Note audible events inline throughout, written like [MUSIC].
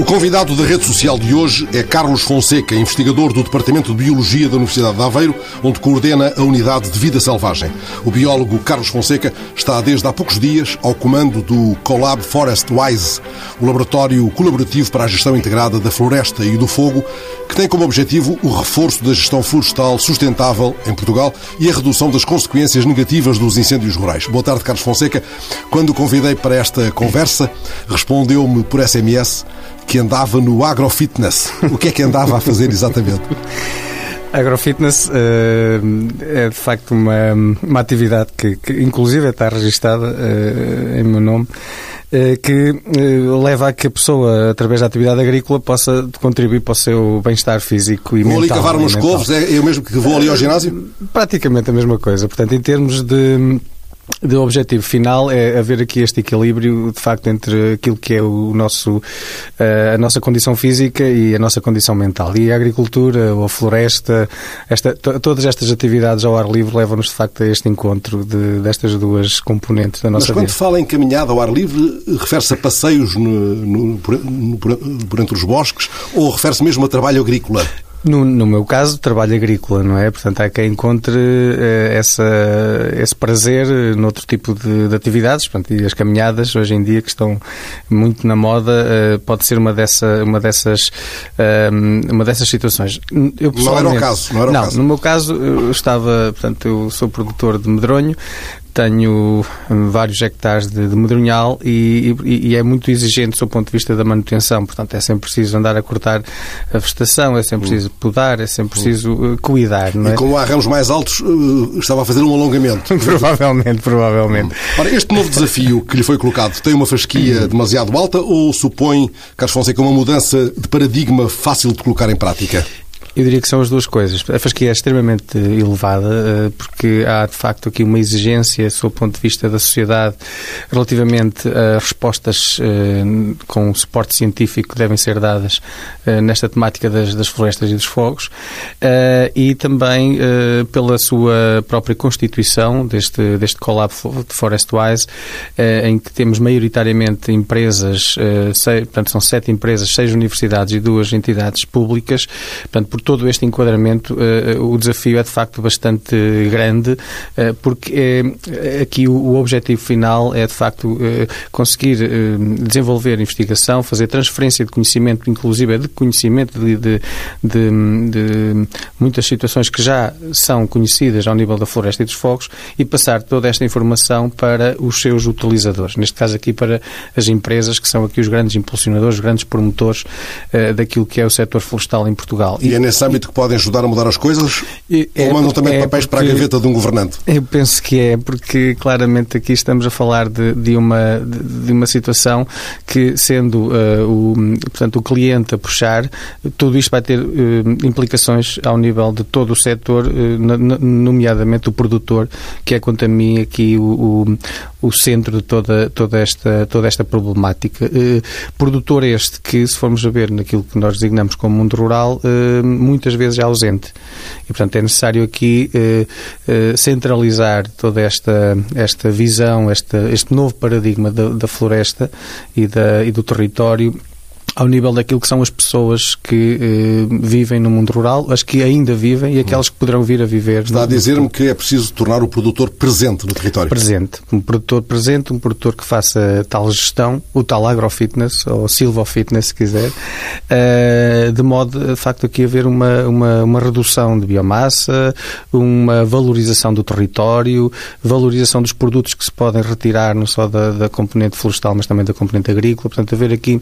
O convidado da rede social de hoje é Carlos Fonseca, investigador do Departamento de Biologia da Universidade de Aveiro, onde coordena a Unidade de Vida Selvagem. O biólogo Carlos Fonseca está desde há poucos dias ao comando do Colab Forest Wise, o laboratório colaborativo para a gestão integrada da floresta e do fogo, que tem como objetivo o reforço da gestão florestal sustentável em Portugal e a redução das consequências negativas dos incêndios rurais. Boa tarde, Carlos Fonseca. Quando o convidei para esta conversa, respondeu-me por SMS que andava no agrofitness. O que é que andava a fazer exatamente? Agrofitness uh, é de facto uma, uma atividade que, que inclusive está registada uh, em meu nome, uh, que leva a que a pessoa, através da atividade agrícola, possa contribuir para o seu bem-estar físico e vou mental. Vou ali cavar uns couves, é eu mesmo que vou ali ao ginásio? Praticamente a mesma coisa. Portanto, em termos de o objetivo final é haver aqui este equilíbrio, de facto, entre aquilo que é o nosso, eh, a nossa condição física e a nossa condição mental. E a agricultura, ou a floresta, esta, todas estas atividades ao ar livre levam-nos, de facto, a este encontro de, destas duas componentes da nossa Mas quando vida. fala em caminhada ao ar livre, refere-se a passeios no, no, por, no, por entre os bosques ou refere-se mesmo a trabalho agrícola? No, no, meu caso, trabalho agrícola, não é? Portanto, há quem encontre uh, essa, esse prazer noutro tipo de, de, atividades. Portanto, e as caminhadas, hoje em dia, que estão muito na moda, uh, pode ser uma, dessa, uma, dessas, uh, uma dessas situações. Eu, não era o caso, não era o não, caso. no meu caso, eu estava, portanto, eu sou produtor de medronho, tenho hum, vários hectares de, de medronhal e, e, e, é muito exigente do ponto de vista da manutenção. Portanto, é sempre preciso andar a cortar a vegetação, é sempre preciso podar, é sempre preciso uh, cuidar. Não é? E como há ramos mais altos, uh, estava a fazer um alongamento. [LAUGHS] provavelmente, provavelmente. Ora, este novo desafio que lhe foi colocado tem uma fasquia demasiado alta ou supõe, Carlos Fonseca, uma mudança de paradigma fácil de colocar em prática? Eu diria que são as duas coisas. A fasquia é extremamente elevada, eh, porque há de facto aqui uma exigência, sob o ponto de vista da sociedade, relativamente a respostas eh, com suporte científico que devem ser dadas eh, nesta temática das, das florestas e dos fogos, e também pela sua própria constituição deste, deste Collab Forestwise, em que temos maioritariamente empresas, portanto são sete empresas, seis universidades e duas entidades públicas, portanto, por todo este enquadramento, uh, o desafio é de facto bastante grande, uh, porque é, aqui o, objetivo final é de facto conseguir desenvolver investigação, fazer transferência de conhecimento, inclusive de conhecimento de, de, de, de, muitas situações que já são conhecidas ao nível da floresta e dos fogos e passar toda esta informação para os seus utilizadores, neste caso aqui para as empresas que são aqui os grandes impulsionadores, os grandes promotores daquilo que é o setor florestal em Portugal. E, e é nesse âmbito que podem ajudar a mudar as coisas? É, ou mandam também é papéis para a gaveta de um governante? Eu penso que é, porque claramente aqui estamos a falar de, de uma, de uma situação que, sendo uh, o, portanto, o cliente a puxar, tudo isto vai ter uh, implicações ao nível de todo o setor, uh, nomeadamente o produtor, que é quanto a mim aqui o, o, o centro de toda, toda, esta, toda esta problemática. produtor este que, se formos a ver naquilo que nós designamos como mundo rural, muitas vezes ausente. E, portanto, é necessário aqui eh, eh, centralizar toda esta, esta visão, este novo paradigma da, da floresta e, da, e do território ao nível daquilo que são as pessoas que eh, vivem no mundo rural, as que ainda vivem e aquelas que poderão vir a viver. Está a dizer-me que é preciso tornar o produtor presente no território. Presente. Um produtor presente, um produtor que faça tal gestão, o tal agrofitness, ou silvofitness, se quiser, eh, de modo, de facto, aqui haver uma, uma, uma redução de biomassa, uma valorização do território, valorização dos produtos que se podem retirar não só da, da componente florestal, mas também da componente agrícola. Portanto, haver aqui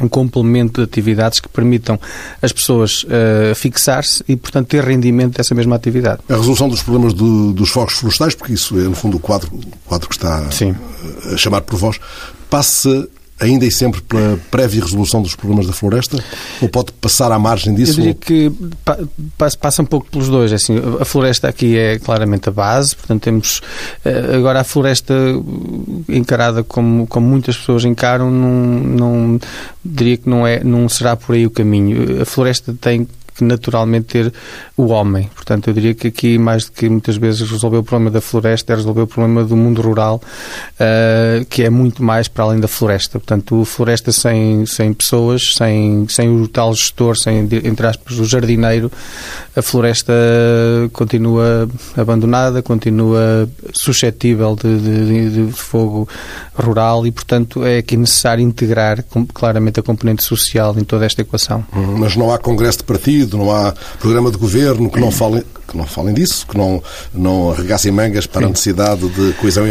um complemento de atividades que permitam as pessoas uh, fixar-se e, portanto, ter rendimento dessa mesma atividade. A resolução dos problemas do, dos fogos florestais, porque isso é, no fundo, o quadro, o quadro que está Sim. a chamar por vós, passa ainda e sempre pela prévia resolução dos problemas da floresta? Ou pode passar à margem disso? Eu diria que passa um pouco pelos dois. É assim, a floresta aqui é claramente a base, portanto temos eh, agora a floresta encarada como, como muitas pessoas encaram, não, não diria que não, é, não será por aí o caminho. A floresta tem que naturalmente ter o homem. Portanto, eu diria que aqui, mais do que muitas vezes resolver o problema da floresta, é resolver o problema do mundo rural, uh, que é muito mais para além da floresta. Portanto, floresta sem, sem pessoas, sem, sem o tal gestor, sem, entre aspas, o jardineiro, a floresta continua abandonada, continua suscetível de, de, de fogo rural e, portanto, é aqui necessário integrar claramente a componente social em toda esta equação. Hum, mas não há congresso de partido, não há programa de governo que não falem, que não falem disso, que não, não arregassem mangas para Sim. a necessidade de coesão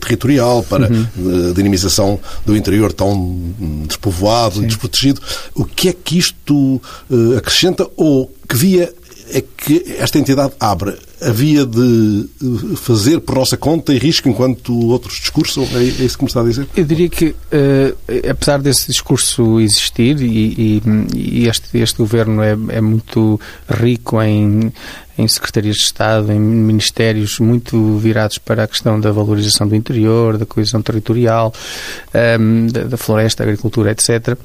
territorial, para uhum. dinamização do interior tão despovoado Sim. e desprotegido. O que é que isto uh, acrescenta ou que via é que esta entidade abre a via de fazer por nossa conta e risco enquanto outros discursos? É, é isso que me está a dizer? Eu diria que, uh, apesar desse discurso existir, e, e, e este, este governo é, é muito rico em, em secretarias de Estado, em ministérios muito virados para a questão da valorização do interior, da coesão territorial, um, ehm, da, da floresta, da agricultura, etc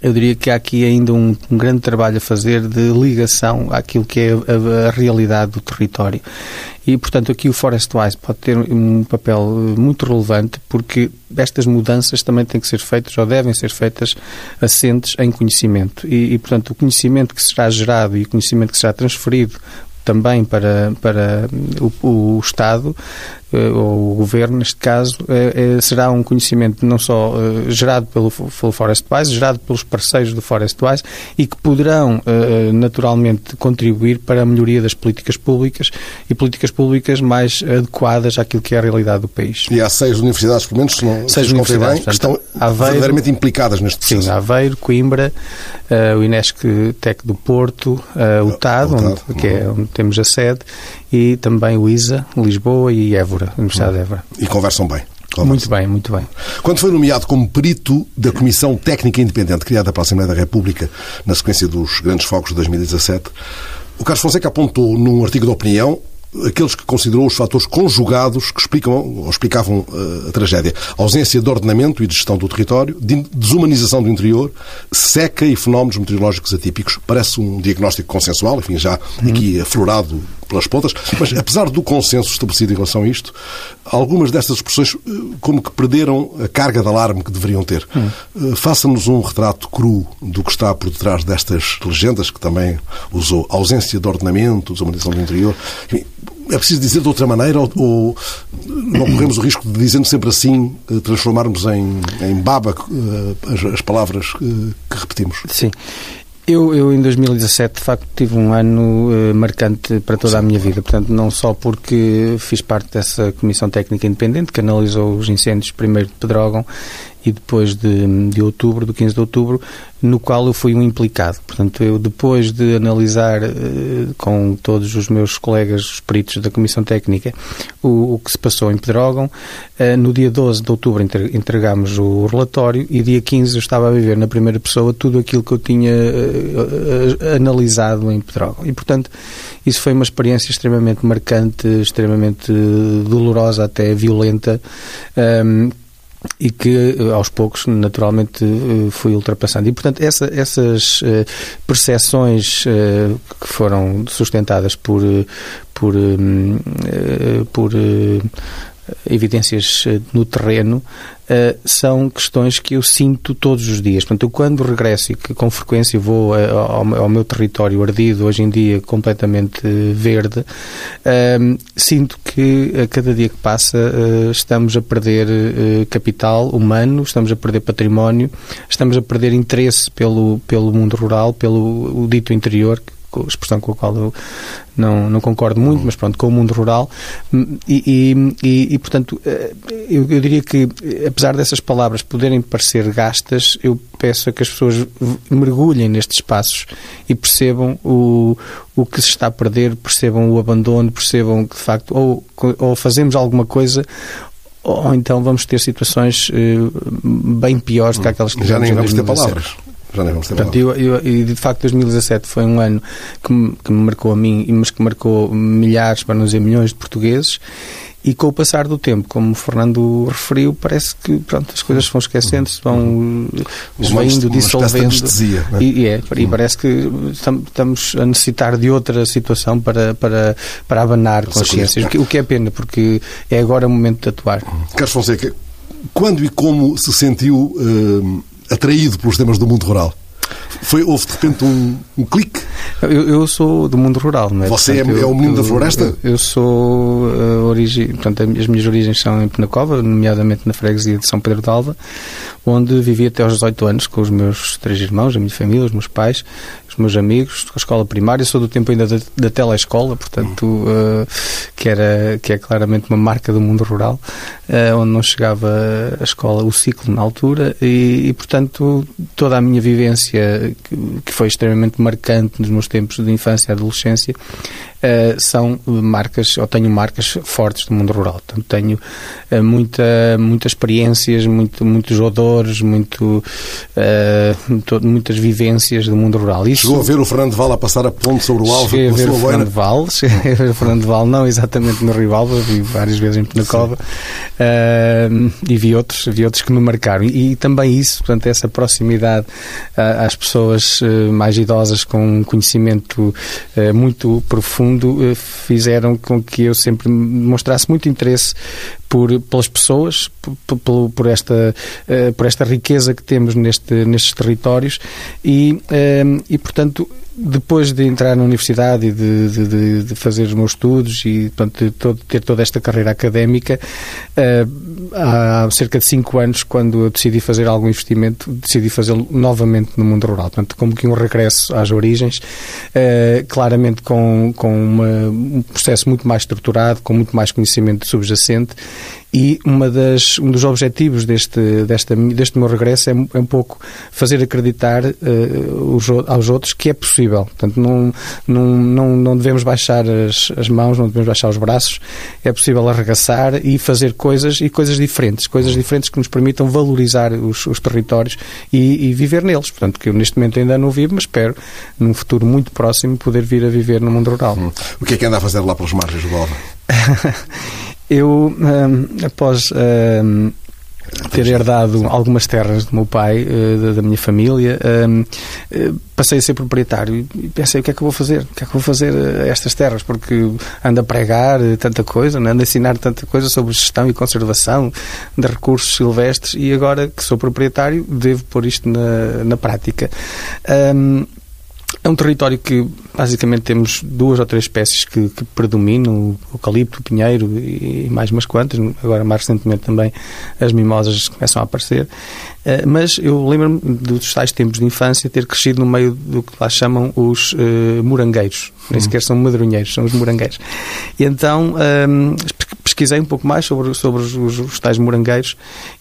eu diria que há aqui ainda um, um, grande trabalho a fazer de ligação àquilo que é a, a, realidade do território. E, portanto, aqui o Forest Wise pode ter um papel muito relevante porque estas mudanças também têm que ser feitas ou devem ser feitas assentes em conhecimento. E, e portanto, o conhecimento que será gerado e o conhecimento que será transferido também para, para o, o Estado eh, ou o Governo, neste caso, é, é, será um conhecimento não só gerado pelo, pelo Forest Wise, gerado pelos parceiros do Forest Wise e que poderão naturalmente contribuir para a melhoria das políticas públicas e políticas públicas mais adequadas àquilo que é a realidade do país. E há seis universidades, pelo menos, se não seis universidades, bem, portanto, que estão Aveiro, verdadeiramente implicadas neste processo. Sim, Aveiro, Coimbra, o Inesc Tec do Porto, o TAD, onde, que é onde temos a sede, e também o ISA, Lisboa e Évora, Universidade de Évora. E conversam bem. Conversam. Muito bem, muito bem. Quando foi nomeado como perito da Comissão Técnica Independente criada pela Assembleia da República na sequência dos grandes focos de 2017, o Carlos Fonseca apontou num artigo de opinião aqueles que considerou os fatores conjugados que explicam ou explicavam uh, a tragédia. ausência de ordenamento e de gestão do território, de desumanização do interior, seca e fenómenos meteorológicos atípicos. Parece um diagnóstico consensual, enfim, já uhum. aqui aflorado pelas pontas, mas apesar do consenso estabelecido em relação a isto, algumas destas expressões eh, como que perderam a carga de alarme que deveriam ter. Uhum. Faça-nos um retrato cru do que está por detrás destas legendas que também usou. Ausência de ordenamento, desumanização do interior. Enfim, é preciso dizer de outra maneira ou, ou não corremos o risco de, dizendo sempre assim, eh, transformarmos em, em baba as, as, palavras que repetimos? Sim. Eu, eu, em 2017, de facto, tive um ano uh, marcante para toda a minha vida. Portanto, não só porque fiz parte dessa Comissão Técnica Independente que analisou os incêndios primeiro de Pedrógão e depois de, de outubro, do 15 de outubro, no qual eu fui um implicado. Portanto, eu depois de analisar uh, com todos os meus colegas, os peritos da Comissão Técnica, o, o que se passou em Pedrógão, uh, no dia 12 de outubro entregámos o relatório e dia 15 eu estava a viver na primeira pessoa tudo aquilo que eu tinha uh, analisado em Pedrógão. E, portanto, isso foi uma experiência extremamente marcante, extremamente dolorosa, até violenta, um, ehm, e que eh, aos poucos naturalmente eh, fui ultrapassando. E portanto essa, essas uh, percepções que foram sustentadas por por, uh, por evidências eh, no terreno, uh, são questões que eu sinto todos os dias. Portanto, eu quando regresso e que com frequência vou ao, ao, meu território ardido, hoje em dia completamente verde, uh, sinto que a cada dia que passa estamos a perder capital humano, estamos a perder património, estamos a perder interesse pelo, pelo mundo rural, pelo dito interior, expressão com a qual eu não, não concordo muito, mas pronto, com o mundo rural. E, e, e portanto, eh, eu, eu, diria que, apesar dessas palavras poderem parecer gastas, eu peço a que as pessoas mergulhem nestes espaços e percebam o, o que se está a perder, percebam o abandono, percebam que, de facto, ou, ou fazemos alguma coisa ou então vamos ter situações uh, bem piores que aquelas que já nem vamos ter palavras já nem vamos ter Portanto, eu, eu, e de facto 2017 foi um ano que me, que me marcou a mim, mas que marcou milhares, para não dizer milhões de portugueses. E com o passar do tempo, como o Fernando referiu, parece que pronto, as coisas vão esquecendo-se, vão esvaindo, dissolvendo. De é? E, é, e parece que estamos a necessitar de outra situação para, para, para abanar consciências, o que, é pena, porque é agora o momento de atuar. Carlos Fonseca, quando e como se sentiu uh, atraído pelos temas do mundo rural? Foi, houve de repente um, um clique? Eu, eu, sou do mundo rural, não é? Você é portanto, é, é o menino da floresta? Eu, eu sou uh, origem, portanto, as minhas origens são em Penacova, nomeadamente na freguesia de São Pedro de Alva, onde vivi até aos 18 anos com os meus três irmãos, a minha família, os meus pais, os meus amigos, a escola primária. Sou do tempo ainda da, da telescola, portanto, uh, que, era, que é claramente uma marca do mundo rural, uh, onde não chegava a escola, o ciclo na altura, e, e portanto, toda a minha vivência, que, que foi extremamente marcante nos meus tempos de infância e adolescência, uh, são marcas, ou tenho marcas fortes do mundo rural. Portanto, tenho uh, muita, muitas experiências, muito, muitos odores, muito, uh, muitas vivências do mundo rural. Isso, Chegou a ver o Fernando Val a passar a ponte sobre o Alva cheguei a ver o Fernando Val, [LAUGHS] cheguei a ver o Fernando Val, não exatamente no Rio Alva, vi várias vezes em Penacova e vi outros, vi outros que me marcaram. E, e também isso, portanto, essa proximidade às pessoas mais idosas com um conhecimento muito profundo fundo, eh, fizeram com que eu sempre mostrasse muito interesse por, pelas pessoas, por, por, esta, eh, por esta riqueza que temos neste, nestes territórios. E, eh, e portanto, depois de entrar na universidade e de, de, de fazer os meus estudos e portanto, de todo, ter toda esta carreira académica, uh, há cerca de cinco anos, quando eu decidi fazer algum investimento, decidi fazê-lo novamente no mundo rural. Portanto, como que um regresso às origens, uh, claramente com, com uma, um processo muito mais estruturado, com muito mais conhecimento subjacente e uma das, um dos objetivos deste, desta, deste meu regresso é, é um pouco fazer acreditar uh, os, aos outros que é possível. Portanto, não, não, não, não devemos baixar as, as mãos, não devemos baixar os braços. É possível arregaçar e fazer coisas e coisas diferentes, coisas diferentes que nos permitam valorizar os, os territórios e, e, viver neles. Portanto, que eu neste momento ainda não vivo, mas espero, num futuro muito próximo, poder vir a viver no mundo rural. Hum. O que é que anda a fazer lá pelas margens do Alva? [LAUGHS] Eu, um, após um, ter herdado algumas terras do meu pai, uh, da, minha família, uh, eh, passei a ser proprietário e pensei o que é que eu vou fazer? O que é que eu vou fazer a estas terras? Porque ando a pregar tanta coisa, ando a ensinar tanta coisa sobre gestão e conservação de recursos silvestres e agora que sou proprietário devo pôr isto na, na prática. É um território que basicamente temos duas ou três espécies que, que predominam, o eucalipto, o pinheiro e mais umas quantas, agora mais recentemente também as mimosas começam a aparecer, eh, mas eu lembro-me dos tais tempos de infância ter crescido no meio do que lá chamam os uh, morangueiros, nem sequer são madrunheiros, são os morangueiros. E então um, pesquisei um pouco mais sobre, sobre os, os, os tais morangueiros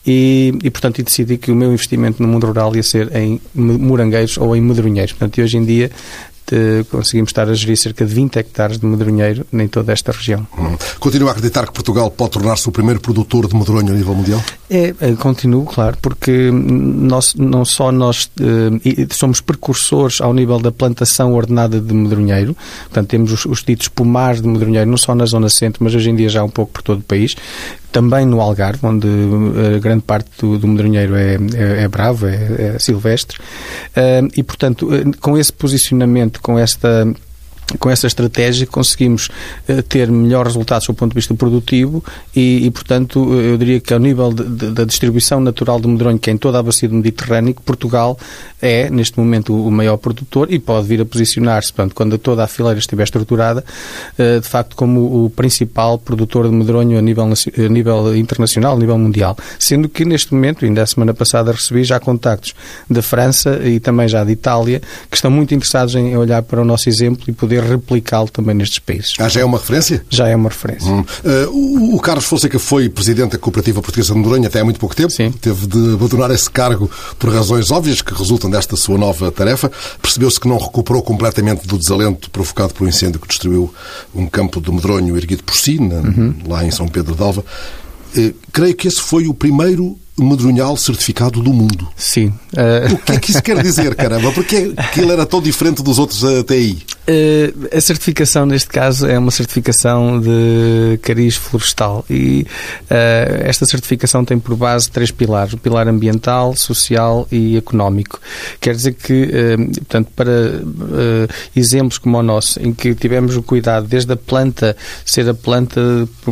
e, e, portanto, decidi que o meu investimento no mundo rural ia ser em morangueiros ou em medronheiros. Portanto, hoje em dia conseguimos estar a gerir cerca de 20 hectares de medronheiro em toda esta região. Hum. Continua a acreditar que Portugal pode tornar-se o primeiro produtor de medronho a nível mundial? É, é continuo, claro, porque nós, não só nós eh, somos precursores ao nível da plantação ordenada de medronheiro, portanto temos os, os ditos pomares de medronheiro, não só na zona centro, mas hoje em dia já um pouco por todo o país, também no Algarve, onde eh, grande parte do, do medronheiro é, é, é bravo, é, é silvestre, uh, e portanto, com esse posicionamento, com esta com essa estratégia conseguimos uh, ter melhores resultados do ponto de vista produtivo e, e portanto, eu diria que ao nível de, de, da distribuição natural do medronho, que é em toda a bacia do Mediterrâneo, Portugal é, neste momento, o, maior produtor e pode vir a posicionar-se, quando toda a fileira estiver estruturada, uh, de facto, como o principal produtor de medronho a nível, a nível internacional, a nível mundial. Sendo que, neste momento, ainda a semana passada recebi já contactos da França e também já de Itália, que estão muito interessados em olhar para o nosso exemplo e poder poder replicá-lo também nestes países. Ah, já é uma referência? Já é uma referência. Hum. Uh, o, Carlos Fonseca foi presidente da Cooperativa Portuguesa de Noronha até há muito pouco tempo. Sim. Teve de abandonar esse cargo por razões óbvias que resultam desta sua nova tarefa. Percebeu-se que não recuperou completamente do desalento provocado por um incêndio que destruiu um campo de medronho erguido por si, na, uhum. lá em São Pedro de Alva. Uh, creio que esse foi o primeiro medronhal certificado do mundo. Sim. Uh... O que é que isso quer dizer, [LAUGHS] caramba? Porque é que ele era tão diferente dos outros até aí? Uh, a certificação, neste caso, é uma certificação de cariz florestal e uh, esta certificação tem por base três pilares: o pilar ambiental, social e económico. Quer dizer que, uh, portanto, para exemplos como o nosso, em que tivemos o cuidado desde a planta ser a planta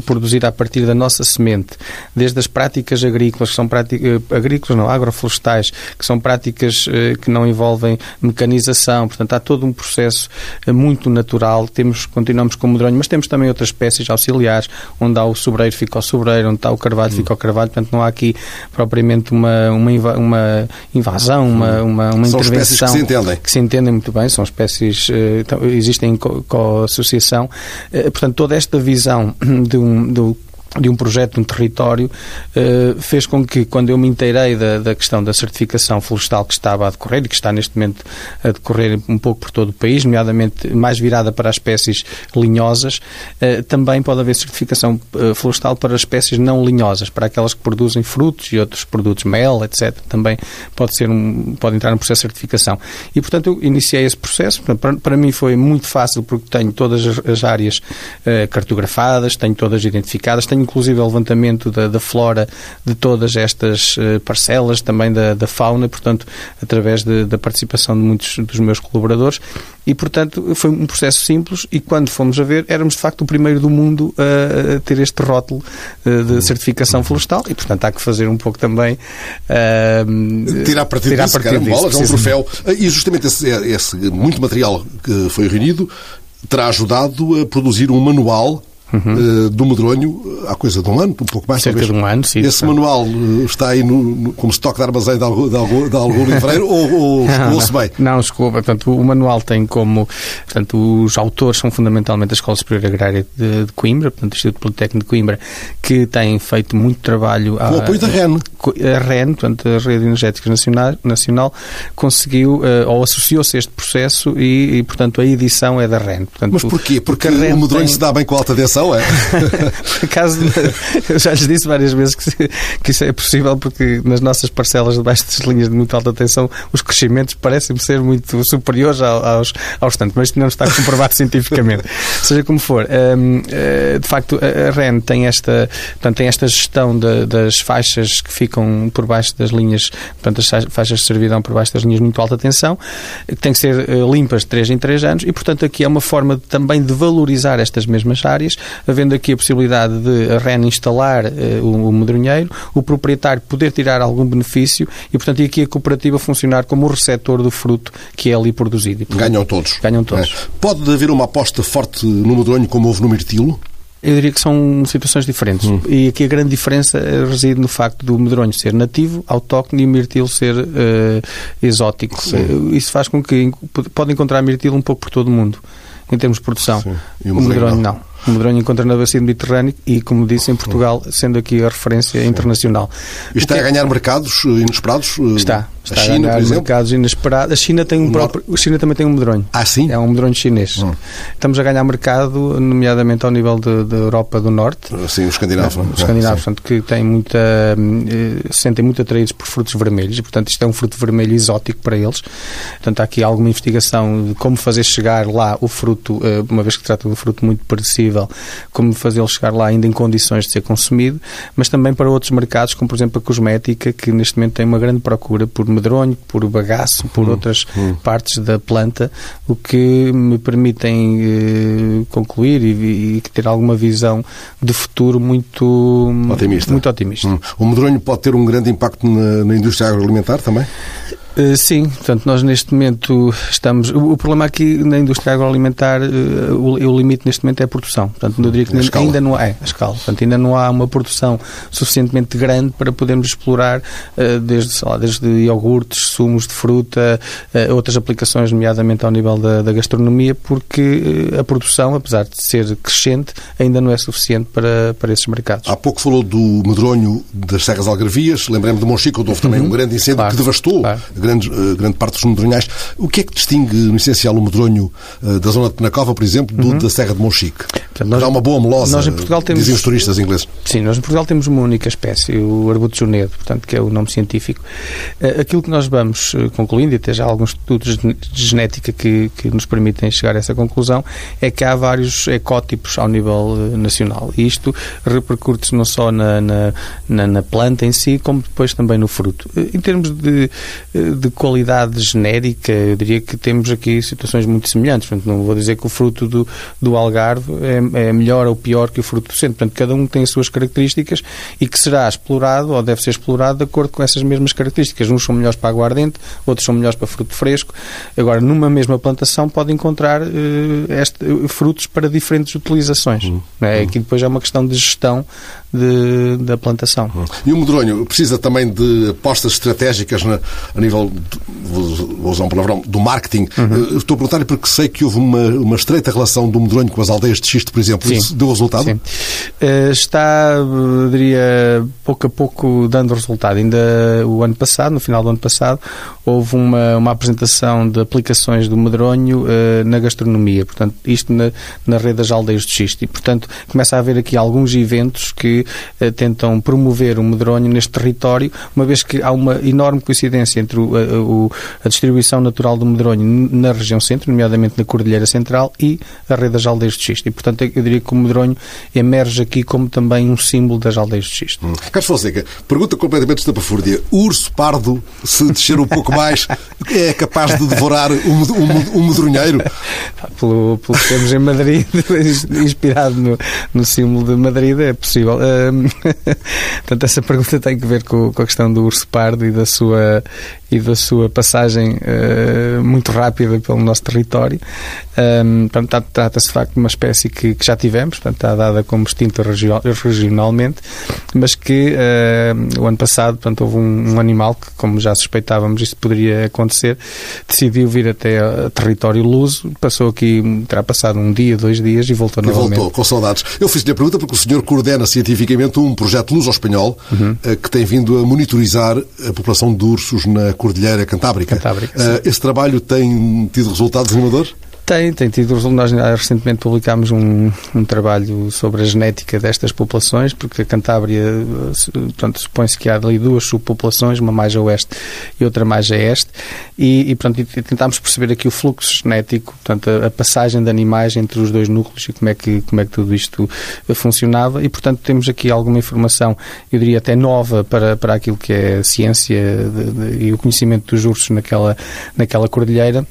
produzida a partir da nossa semente, desde as práticas agrícolas, que são práticas agrícolas, não, agroflorestais, que são práticas que não envolvem mecanização, portanto, há todo um processo muito natural. Temos, continuamos com o medronho, mas temos também outras espécies auxiliares, onde há o sobreiro fica o sobreiro, onde está o carvalho fica o carvalho, portanto não há aqui propriamente uma, uma, uma invasão, uma, uma, uma são intervenção. que se entendem. Que se entendem muito bem, são espécies, eh, existem em co-associação. Eh, portanto, toda esta visão de um, do de um projeto, de um território, uh, fez com que, quando eu me inteirei da, da, questão da certificação florestal que estava a decorrer e que está neste momento a decorrer um pouco por todo o país, nomeadamente mais virada para as espécies linhosas, uh, também pode haver certificação uh, florestal para as espécies não linhosas, para aquelas que produzem frutos e outros produtos, mel, etc. Também pode, ser um, pode entrar no processo de certificação. E, portanto, eu iniciei esse processo. Para, para mim foi muito fácil porque tenho todas as áreas cartografadas, tenho todas identificadas, tenho inclusive o levantamento da, da flora de todas estas uh, parcelas, também da, da, fauna, portanto, através de, da participação de muitos dos meus colaboradores. E, portanto, foi um processo simples e quando fomos a ver, éramos de facto o primeiro do mundo a, a ter este rótulo uh, de certificação florestal e, portanto, há que fazer um pouco também. Uh, tirar partido tirar disso, partido disso, é um troféu. E justamente esse, esse muito material que foi reunido terá ajudado a produzir um manual uhum. uh, do medronho há coisa de um ano, um pouco mais Cerca talvez. de um ano, sim. Esse manual uh, está aí no, no, como estoque de armazém de algum, de algum, de [LAUGHS] algum livreiro ou, ou se bem? [LAUGHS] Não, desculpa. Portanto, o manual tem como... Portanto, os autores são fundamentalmente a Escola Superior Agrária de, de Coimbra, portanto, o Instituto Politécnico de Coimbra, que tem feito muito trabalho... Com o apoio da REN. A REN, portanto, a Rede Energética Nacional, Nacional conseguiu, ou associou-se a este processo e, e, portanto, a edição é da REN. Portanto, Mas porquê? Porque, porque o medronho tem... se dá bem com a alta tensão? É? [LAUGHS] Por acaso, eu já lhes disse várias vezes que, que isso é possível porque nas nossas parcelas debaixo das linhas de muito alta tensão os crescimentos parecem ser muito superiores aos, aos tantos, mas isto não está comprovado [LAUGHS] cientificamente. Seja como for, um, eh, de facto, a REN tem esta, portanto, tem esta gestão de, das faixas que ficam por baixo das linhas, portanto, as faixas de servidão por baixo das linhas de muito alta tensão, que têm que ser eh, limpas de 3 em 3 anos e, portanto, aqui é uma forma também de valorizar estas mesmas áreas, havendo aqui a possibilidade de reinstalar uh, o, o medronheiro, o proprietário poder tirar algum benefício e, portanto, e aqui a cooperativa funcionar como o receptor do fruto que é ali produzido. Portanto, ganham todos. Ganham todos. É. Pode haver uma aposta forte no medronho como houve no mirtilo? Eu diria que são situações diferentes. Hum. E aqui a grande diferença reside no facto do medronho ser nativo, autóctono e o mirtilo ser uh, exótico. Uh, isso faz com que pode encontrar mirtilo um pouco por todo o mundo, em termos de produção. Sim. E o medronho, o medronho não. não. O medronho encontra na bacia do Mediterrâneo e, como disse, em Portugal, sendo aqui a referência Sim. internacional. E está a é ganhar mercados inesperados? Está. Está a, China, a ganhar mercados inesperados. A China tem um próprio. A China também tem um medronho. Ah, sim? É um medronho chinês. Hum. Estamos a ganhar mercado, nomeadamente ao nível da Europa do Norte. Sim, os escandinavos. Os escandinavos, portanto, que têm muita. Eh, se sentem muito atraídos por frutos vermelhos e, portanto, isto é um fruto vermelho exótico para eles. Portanto, há aqui alguma investigação de como fazer chegar lá o fruto, eh, uma vez que trata de um fruto muito perecível, como fazê-lo chegar lá ainda em condições de ser consumido, mas também para outros mercados, como por exemplo a cosmética, que neste momento tem uma grande procura por medronho, por bagaço, por hum, outras hum. partes da planta, o que me permitem eh, concluir e, e, ter alguma visão de futuro muito otimista. Muito otimista. Hum. O medronho pode ter um grande impacto na, na indústria agroalimentar também? Uh, sim, portanto, nós neste momento estamos. O, problema aqui na indústria agroalimentar, uh, o, o, limite neste momento é a produção. Portanto, eu diria que ainda, ainda não é a escala. Portanto, ainda não há uma produção suficientemente grande para podermos explorar uh, desde, lá, desde iogurtes, sumos de fruta, outras aplicações, nomeadamente ao nível da, da gastronomia, porque a produção, apesar de ser crescente, ainda não é suficiente para, para esses mercados. Há pouco falou do medronho das Serras Algarvias, lembremos de Monchique, onde houve também uhum. um grande incêndio claro, que devastou claro grande, grande parte dos medronhais. O que é que distingue, no essencial, o medronho da zona de Penacova, por exemplo, do, uhum. da Serra de Monchique? Portanto, nós, Dá uma boa melosa, nós em Portugal temos, dizem os turistas ingleses. Sim, nós em Portugal temos uma única espécie, o arbuto junedo, portanto, que é o nome científico. Aquilo que nós vamos concluindo, e até já há alguns estudos de genética que, que nos permitem chegar a essa conclusão, é que há vários ecótipos ao nível nacional. E isto repercute-se não só na, na, na, na, planta em si, como depois também no fruto. Em termos de, de qualidade genérica, eu diria que temos aqui situações muito semelhantes. Portanto, não vou dizer que o fruto do, do Algarve é, é melhor ou pior que o fruto do centro. Portanto, cada um tem as suas características e que será explorado ou deve ser explorado de acordo com essas mesmas características. Uns são melhores para aguardente, outros são melhores para fruto fresco. Agora, numa mesma plantação pode encontrar uh, este, frutos para diferentes utilizações. Uhum. É? Aqui depois é uma questão de gestão de, da plantação. E o medronho precisa também de apostas estratégicas na, a nível, de, vou usar um palavrão, do marketing. Uhum. Estou a perguntar porque sei que houve uma, uma estreita relação do medronho com as aldeias de xisto, por exemplo. Sim. Isso deu resultado? Sim. Uh, está, diria, pouco a pouco dando resultado. Ainda o ano passado, no final do ano passado, houve uma, uma apresentação de aplicações do medronho uh, na gastronomia. Portanto, isto na, na rede das aldeias de xisto. E, portanto, começa a haver aqui alguns eventos que eh, tentam promover o medronho neste território, uma vez que há uma enorme coincidência entre o, a, eh, o, a, distribuição natural do medronho na região centro, nomeadamente na Cordilheira Central, e a rede das aldeias de xisto. E, portanto, eu diria que o medronho emerge aqui como também um símbolo das aldeias de xisto. Hum. Carlos Fonseca, pergunta completamente estapafúrdia. O urso pardo, se descer um pouco mais, é capaz de devorar o, o, o medronheiro? Pelo, pelo que temos em Madrid, [LAUGHS] inspirado no, no símbolo de Madrid, é possível. [LAUGHS] portanto, essa pergunta tem que ver com, com, a questão do urso pardo e da sua, e da sua passagem uh, muito rápida pelo nosso território. Um, portanto, trata-se de facto de uma espécie que, que, já tivemos, portanto, está dada como extinta regionalmente, mas que uh, o ano passado portanto, houve um, um, animal que, como já suspeitávamos, isso poderia acontecer, decidiu vir até a território luso, passou aqui, terá passado um dia, dois dias e voltou e novamente. voltou, com saudades. Eu fiz-lhe a pergunta porque o senhor coordena cientificamente um projeto luso-espanhol uhum. uh, que tem vindo a monitorizar a população de ursos na Cordilheira Cantábrica. Cantábrica uh, esse trabalho tem tido resultados animadores? Tem, tem tido. Nós recentemente publicámos um, um, trabalho sobre a genética destas populações, porque a Cantábria, portanto, supõe-se que há ali duas subpopulações, uma mais a oeste e outra mais a este, e, e, portanto, tentámos perceber aqui o fluxo genético, portanto, a, a, passagem de animais entre os dois núcleos e como é que, como é que tudo isto funcionava, e, portanto, temos aqui alguma informação, eu diria até nova para, para aquilo que é a ciência de, de, e o conhecimento dos ursos naquela, naquela cordilheira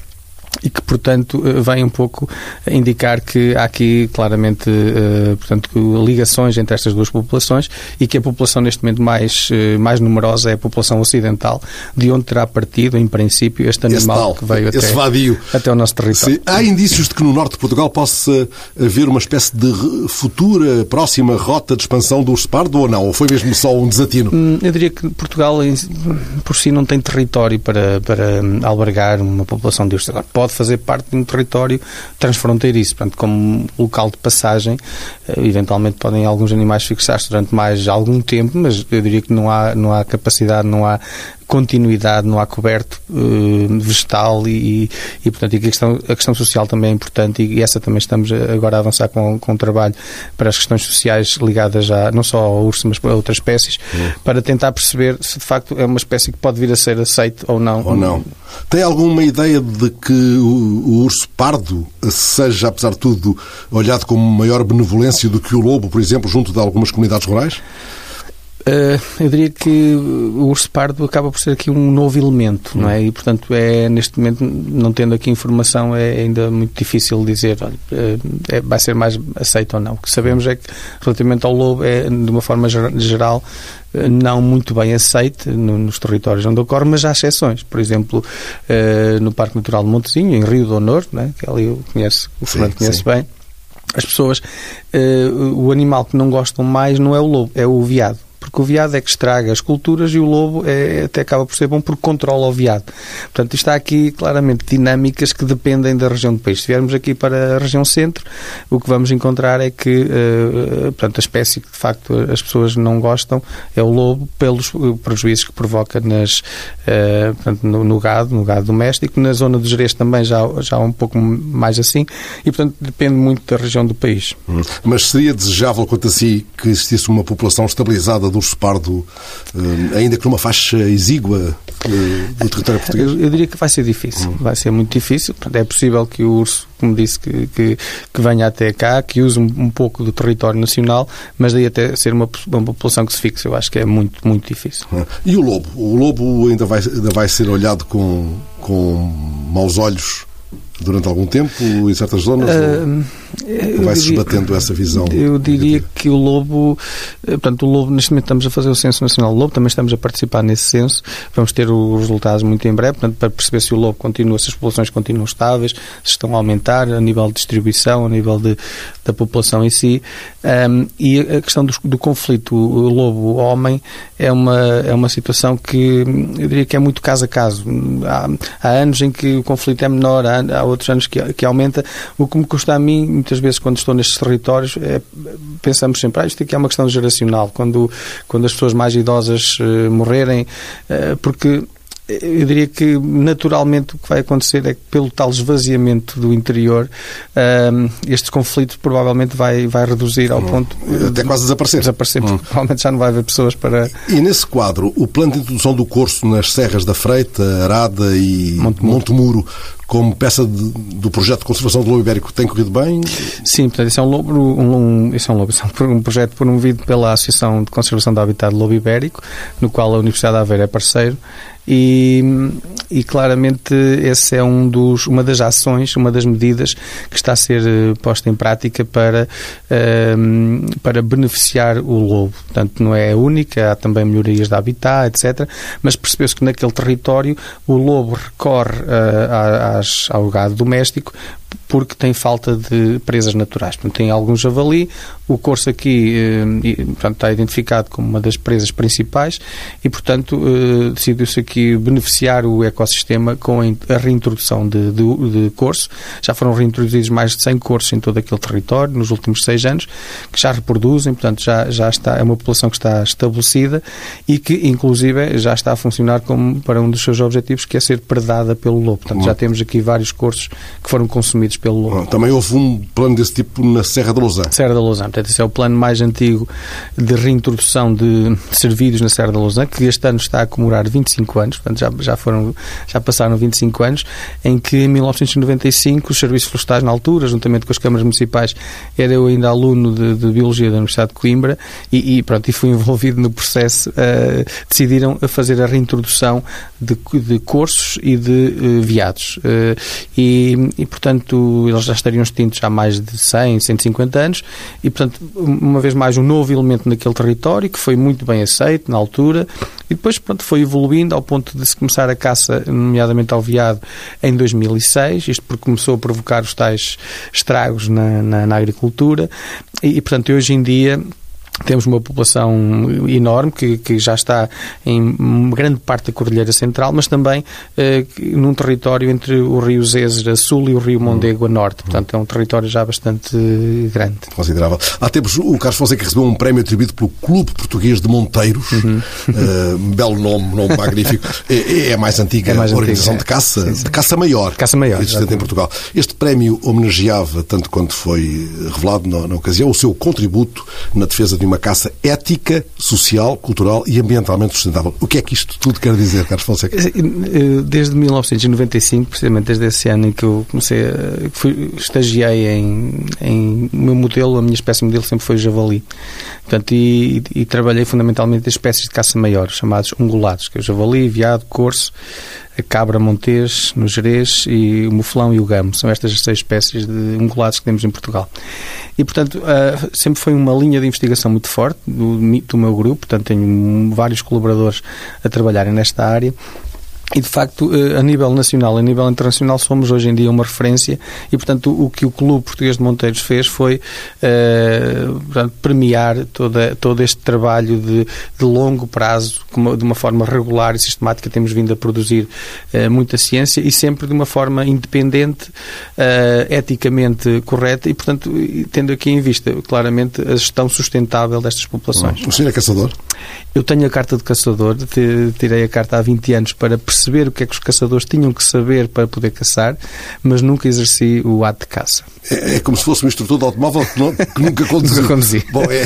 e que, portanto, eh, vem um pouco indicar que há aqui claramente, eh, portanto, ligações entre estas duas populações e que a população neste momento mais, eh, mais numerosa é a população ocidental, de onde terá partido, em princípio, este animal que veio até, vadio. até o nosso território. Sim. Há indícios de que no norte de Portugal possa haver uma espécie de futura, próxima rota de expansão do urso pardo ou não? Ou foi mesmo só um desatino? Hum, eu diria que Portugal, por si, não tem território para, para albergar uma população de urso. Agora, pode fazer parte de um território transfronteiriço. Portanto, como local de passagem, eh, eventualmente podem alguns animais fixar-se durante mais algum tempo, mas eu diria que não há, não há capacidade, não há continuidade, não há coberto uh, vegetal e, e, portanto, a questão, a questão social também é importante e, e, essa também estamos agora a avançar com, com o trabalho para as questões sociais ligadas já, não só ao urso, mas a outras espécies, uhum. para tentar perceber se de facto é uma espécie que pode vir a ser aceite ou não. Ou não. Tem alguma ideia de que o, o urso pardo seja, apesar de tudo, olhado com maior benevolência do que o lobo, por exemplo, junto de algumas comunidades rurais? Uh, eu diria que o urso pardo acaba por ser aqui um novo elemento, não é? E, portanto, é, neste momento, não tendo aqui informação, é ainda muito difícil dizer olha, é, vai ser mais aceito ou não. O que sabemos é que, relativamente ao lobo, é, de uma forma geral, não muito bem aceite nos territórios onde ocorre, mas há exceções. Por exemplo, no Parque Natural de Montezinho, em Rio do Honor, né, que ali eu conheço, o Fernando conhece sim. bem, as pessoas, o animal que não gostam mais não é o lobo, é o veado porque o veado é que estraga as culturas e o lobo é, até acaba por ser bom porque controla o veado. Portanto, está aqui claramente dinâmicas que dependem da região do país. Se viermos aqui para a região centro, o que vamos encontrar é que uh, portanto, a espécie que de facto as pessoas não gostam é o lobo pelos prejuízos que provoca nas, uh, portanto, no, no, gado, no gado doméstico. Na zona do Jerez também já, já um pouco mais assim e, portanto, depende muito da região do país. Hum. Mas seria desejável, quanto a si, que existisse uma população estabilizada do urso pardo, uh, ainda que numa faixa exígua do território português? Eu, eu, diria que vai ser difícil. Hum. Vai ser muito difícil. É possível que o urso, como disse, que, que, que venha até cá, que use um, um, pouco do território nacional, mas daí até ser uma, uma população que se fixe, eu acho que é muito, muito difícil. Hum. E o lobo? O lobo ainda vai, ainda vai ser olhado com, com maus olhos durante algum tempo em certas zonas? Uh, vai-se esbatendo essa visão? Eu diria negativa? que o Lobo, eh, portanto, o Lobo, neste momento estamos a fazer o Censo Nacional do Lobo, também estamos a participar nesse censo, vamos ter os resultados muito em breve, portanto, para perceber se o Lobo continua, se as populações continuam estáveis, se estão a aumentar a nível de distribuição, a nível de, da população em si, um, e a questão do, do conflito Lobo-Homem é uma, é uma situação que eu diria que é muito caso a caso. Há, há anos em que o conflito é menor, há, há outros anos que, que aumenta. O que me custa a mim, muitas vezes, quando estou nestes territórios, é, pensamos sempre, ah, isto aqui é uma questão geracional. Quando, quando as pessoas mais idosas uh, morrerem, uh, porque eu diria que naturalmente o que vai acontecer é que pelo tal esvaziamento do interior um, este conflito provavelmente vai, vai reduzir ao hum. ponto até quase desaparecer desaparecer porque hum. provavelmente já não vai haver pessoas para e nesse quadro o plano de introdução do curso nas Serras da Freita, Arada e Montemuro, Montemuro como peça de, do projeto de conservação do lobo ibérico tem corrido bem? Sim, portanto, isso é um, lobo, um, um, isso é um, lobo, é um projeto promovido pela Associação de Conservação do Habitat do Lobo Ibérico, no qual a Universidade de Aveiro é parceiro e, e, claramente essa é um dos, uma das ações, uma das medidas que está a ser eh, posta em prática para, um, ehm, para beneficiar o lobo. Portanto, não é a única, há também melhorias de habitat, etc. Mas percebeu-se que naquele território o lobo recorre uh, às, ao gado doméstico porque tem falta de presas naturais. Portanto, tem algum javali, o corso aqui eh, portanto, está identificado como uma das presas principais e, portanto, eh, decidiu-se aqui beneficiar o ecossistema com a reintrodução de, de, de corso. Já foram reintroduzidos mais de 100 corsos em todo aquele território nos últimos seis anos, que já reproduzem, portanto, já, já está, é uma população que está estabelecida e que, inclusive, já está a funcionar como para um dos seus objetivos, que é ser predada pelo lobo. Portanto, já temos aqui vários corsos que foram consumidos pelo lobo. Também houve um plano desse tipo na Serra da Lousã. Serra da Lousã. Portanto, esse é o plano mais antigo de reintrodução de servidos na Serra da Lousã, que este ano está a comemorar 25 anos, portanto já, já, foram, já passaram 25 anos, em que em 1995 os serviços florestais na altura, juntamente com as câmaras municipais, era eu ainda aluno de, de Biologia da Universidade de Coimbra e, e, pronto, e fui envolvido no processo, uh, decidiram fazer a reintrodução de, de corsos e de uh, veados. Uh, e, e, portanto, eles já estariam extintos há mais de 100, 150 anos e, portanto, uma vez mais, um novo elemento naquele território que foi muito bem aceito na altura e depois pronto, foi evoluindo ao ponto de se começar a caça, nomeadamente ao veado, em 2006, isto porque começou a provocar os tais estragos na, na, na agricultura e, e, portanto, hoje em dia temos uma população enorme que, que, já está em grande parte da Cordilheira Central, mas também eh, num território entre o Rio Zezer a sul e o Rio Mondego a norte. Portanto, é um território já bastante grande. Considerável. Há tempos o Carlos Fonseca recebeu um prémio atribuído pelo Clube Português de Monteiros. Uhum. Uh, [LAUGHS] belo nome, nome magnífico. [LAUGHS] É, é, a mais antiga é mais organização antiga, de caça, sim, sim. de caça maior, caça maior existente em Portugal. Este prémio homenageava, tanto quanto foi revelado na, na ocasião, o seu contributo na defesa de de uma caça ética, social, cultural e ambientalmente sustentável. O que é que isto tudo quer dizer, Carlos Fonseca? Eh, desde 1995, precisamente desde esse ano em que eu comecei, a, fui, estagiei em, em o meu modelo, a minha espécie modelo sempre foi o javali. Portanto, e, e trabalhei fundamentalmente em espécies de caça maior, chamados ungulados, que é o javali, veado, corso, a cabra montês no Jerez e o muflão e o gamo. São estas as seis espécies de ungulados que temos em Portugal. E, portanto, uh, sempre foi uma linha de investigação muito forte do, do meu grupo, portanto, tenho vários colaboradores a trabalharem nesta área E, de facto, eh, a nível nacional, a nível internacional, somos hoje em dia uma referência e, portanto, o que o Clube Português de Monteiros fez foi uh, portanto, premiar toda, todo este trabalho de, de longo prazo, de uma forma regular e sistemática. Temos vindo a produzir uh, muita ciência e sempre de uma forma independente, uh, eticamente correta e, portanto, tendo aqui em vista claramente a gestão sustentável destas populações. O senhor é caçador? Eu tenho a carta de caçador, tirei a carta há 20 anos para perceber o que é que os caçadores tinham que saber para poder caçar, mas nunca exerci o ato de caça. É, é como se fosse um instrutor de automóvel que, não, que nunca conduzi. [LAUGHS] nunca conduzi. Bom, é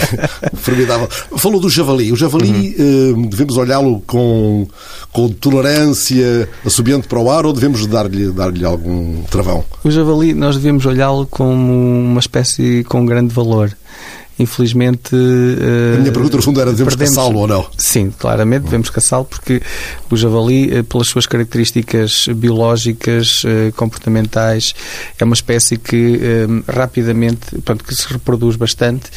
formidável. Falou do javali. O javali, uhum. eh, devemos olhá-lo com, com tolerância, assobiando para o ar, ou devemos dar-lhe dar algum travão? O javali, nós devemos olhá-lo como uma espécie com grande valor infelizmente. A minha pergunta, no fundo, era: devemos caçá-lo ou não? Sim, claramente devemos caçá-lo, porque o javali, eh, pelas suas características biológicas, eh, comportamentais, é uma espécie que eh, rapidamente, portanto, que se reproduz bastante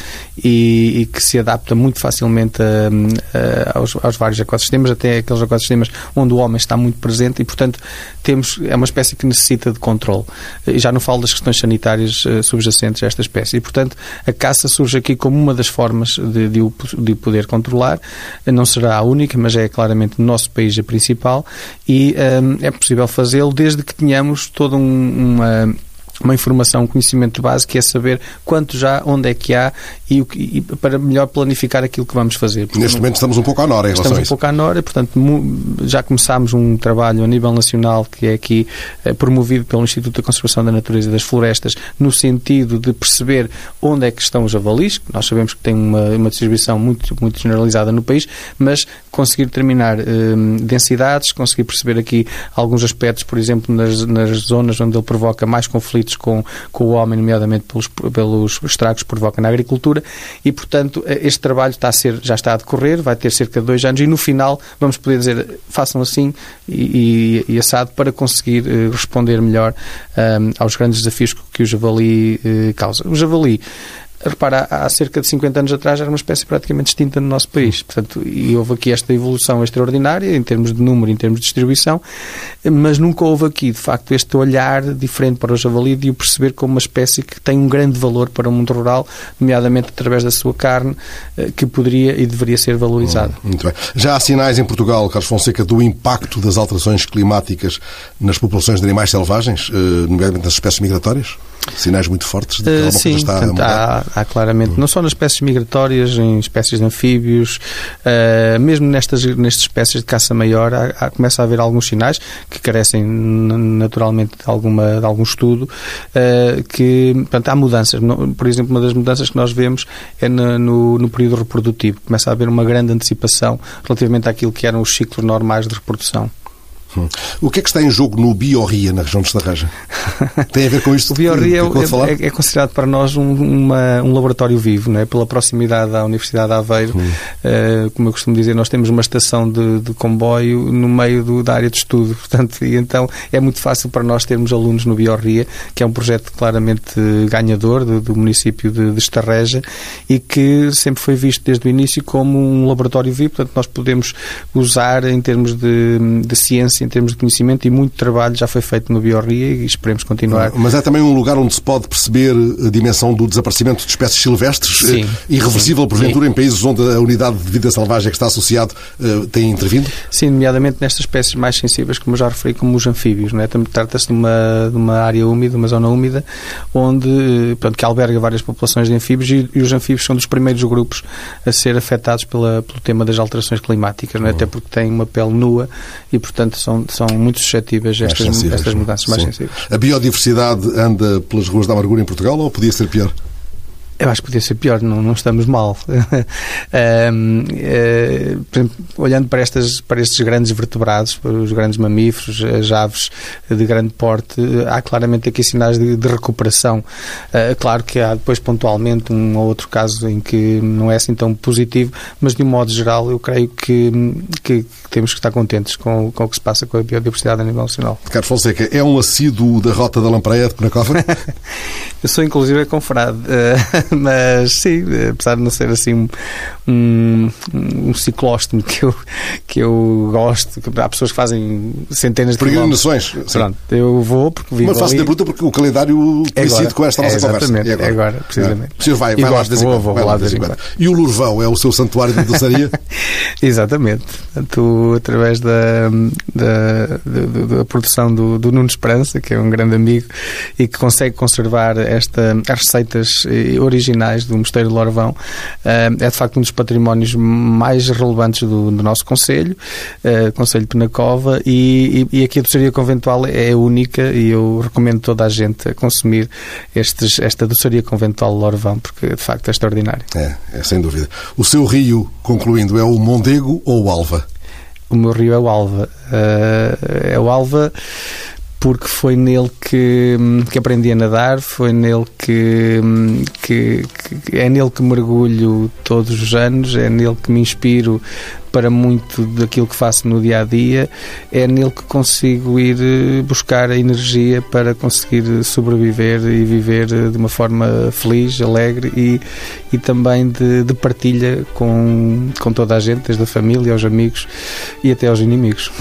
e, e que se adapta muito facilmente a, a, aos, aos, vários ecossistemas, até aqueles ecossistemas onde o homem está muito presente e, portanto, temos, é uma espécie que necessita de controle. E já não falo das questões sanitárias subjacentes a esta espécie. E, portanto, a caça surge aqui aqui como uma das formas de, de, o, de poder controlar. Não será a única, mas é claramente no nosso país a principal e um, é possível fazê-lo desde que tenhamos toda um, uma uma informação, um conhecimento básico, que é saber quanto já, onde é que há e, e para melhor planificar aquilo que vamos fazer. Porque Neste momento estamos um pouco à nora em Estamos um pouco à nora, portanto, já começámos um trabalho a nível nacional que é aqui eh, promovido pelo Instituto da Conservação da Natureza e das Florestas, no sentido de perceber onde é que estão os javalis, que nós sabemos que tem uma, uma distribuição muito, muito generalizada no país, mas conseguir determinar eh, densidades, conseguir perceber aqui alguns aspectos, por exemplo, nas, nas zonas onde ele provoca mais conflitos com, com o homem, nomeadamente pelos, pelos estragos que provoca na agricultura, e, portanto, eh, este trabalho está a ser, já está a decorrer, vai ter cerca de dois anos, e no final vamos poder dizer façam assim e, e, e assado para conseguir uh, responder melhor um, eh, aos grandes desafios que o javali uh, causa. O javali repara, há cerca de 50 anos atrás era uma espécie praticamente extinta no nosso país. Portanto, e houve aqui esta evolução extraordinária em termos de número, em termos de distribuição, mas nunca houve aqui, de facto, este olhar diferente para o javali de o perceber como uma espécie que tem um grande valor para o mundo rural, nomeadamente através da sua carne, eh, que poderia e deveria ser valorizada. Hum, muito bem. Já há sinais em Portugal, Carlos Fonseca, do impacto das alterações climáticas nas populações de animais selvagens, eh, nomeadamente nas espécies migratórias? Sinais muito fortes de que alguma Sim, coisa está portanto, a mudar? Há, há claramente, hum. não só nas espécies migratórias, em espécies de anfíbios, uh, mesmo nestas, nestas espécies de caça maior, há, há, começa a haver alguns sinais que carecem naturalmente de, alguma, de algum estudo, uh, que, portanto, há mudanças. Por exemplo, uma das mudanças que nós vemos é no, no, no período reprodutivo. Começa a haver uma grande antecipação relativamente àquilo que eram os ciclos normais de reprodução. Hum. O que é que está em jogo no Biorria, na região de Estarreja? [LAUGHS] Tem a ver com isto? o Biorria é, é, é, considerado para nós um, uma, um laboratório vivo, não é? pela proximidade à Universidade de Aveiro. Hum. Uh, como eu costumo dizer, nós temos uma estação de, de comboio no meio do, da área de estudo. [LAUGHS] Portanto, e então é muito fácil para nós termos alunos no Biorria, que é um projeto claramente ganhador do, do município de, de Estarreja e que sempre foi visto desde o início como um laboratório vivo. Portanto, nós podemos usar em termos de, de ciência em termos de conhecimento e muito trabalho já foi feito no Biorria e esperemos continuar. Mas é também um lugar onde se pode perceber a dimensão do desaparecimento de espécies silvestres, Sim. Eh, irreversível, porventura, Sim. em países onde a unidade de vida selvagem que está associado uh, tem intervindo? Sim, nomeadamente nestas espécies mais sensíveis, como eu já referi, como os anfíbios. É? Trata-se de uma, de uma área úmida, uma zona úmida, onde, eh, pronto, que alberga várias populações de anfíbios e, e, os anfíbios são dos primeiros grupos a ser afetados pela, pelo tema das alterações climáticas, é? uhum. até porque têm uma pele nua e, portanto, são são, são muito suscetíveis a estas, estas mudanças mais Sim. sensíveis. A biodiversidade anda pelas ruas da amargura em Portugal ou podia ser pior? Eu acho que podia ser pior, não, não estamos mal. [LAUGHS] um, é, exemplo, olhando para, estas, para estes grandes vertebrados, os grandes mamíferos, as aves de grande porte, há claramente aqui sinais de, de recuperação. Uh, claro que há depois pontualmente um ou outro caso em que não é assim tão positivo, mas de um modo geral eu creio que, que temos que estar contentes com, com o que se passa com a biodiversidade a nível nacional. Carlos Fonseca, é um assíduo da Rota da Lampreia de Penacova? [LAUGHS] eu sou inclusive confrade. Uh, [LAUGHS] [LAUGHS] mas sim, apesar de não ser assim um, um, ciclóstomo que eu, que eu gosto, há pessoas que fazem centenas de Peregrinações. Pronto, eu vou porque vivo Mas faço ali. a pergunta porque o calendário É coincide com esta nossa É conversa. exatamente, É agora. é agora, precisamente. O senhor vai, vai lá de vez em vou, quando. vou vai lá de vez em quando. E o Lourvão é o seu santuário de doçaria? [LAUGHS] Exatamente. Portanto, através da, da, da, da produção do, do Nuno Esperança, que é um grande amigo e que consegue conservar esta, as receitas eh, originais do Mosteiro de Lorvão, eh, é de facto um dos patrimónios mais relevantes do, do nosso Conselho, eh, Conselho de Penacova, e, e, e aqui a doçaria conventual é única e eu recomendo toda a gente a consumir estes, esta doçaria conventual de Lorvão, porque de facto é extraordinário. É, é sem dúvida. O seu rio, concluindo, é o Mondego ou o Alva? O meu rio é o Alva. Uh, é o Alva porque foi nele que, que aprendi a nadar, foi nele que, que, que, é nele que mergulho todos os anos, é nele que me inspiro para muito daquilo que faço no dia a dia, é nele que consigo ir eh, buscar a energia para conseguir sobreviver e viver de uma forma feliz, alegre e, e também de, de partilha com, com toda a gente, desde a família aos amigos e até aos inimigos.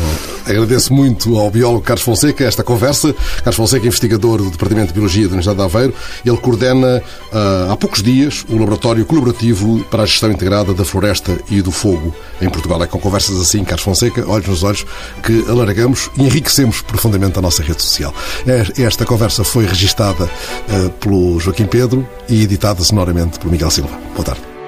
Agradeço muito ao biólogo Carlos Fonseca esta conversa. Carlos Fonseca, investigador do Departamento de Biologia da Universidade de Aveiro, ele coordena uh, há poucos dias o Laboratório Colaborativo para a Gestão Integrada da Floresta e do Fogo em Portugal. É com conversas assim, Carlos Fonseca, olhos nos olhos, que alargamos e enriquecemos profundamente a nossa rede social. Esta conversa foi registada uh, pelo Joaquim Pedro e editada sonoramente por Miguel Silva. Boa tarde.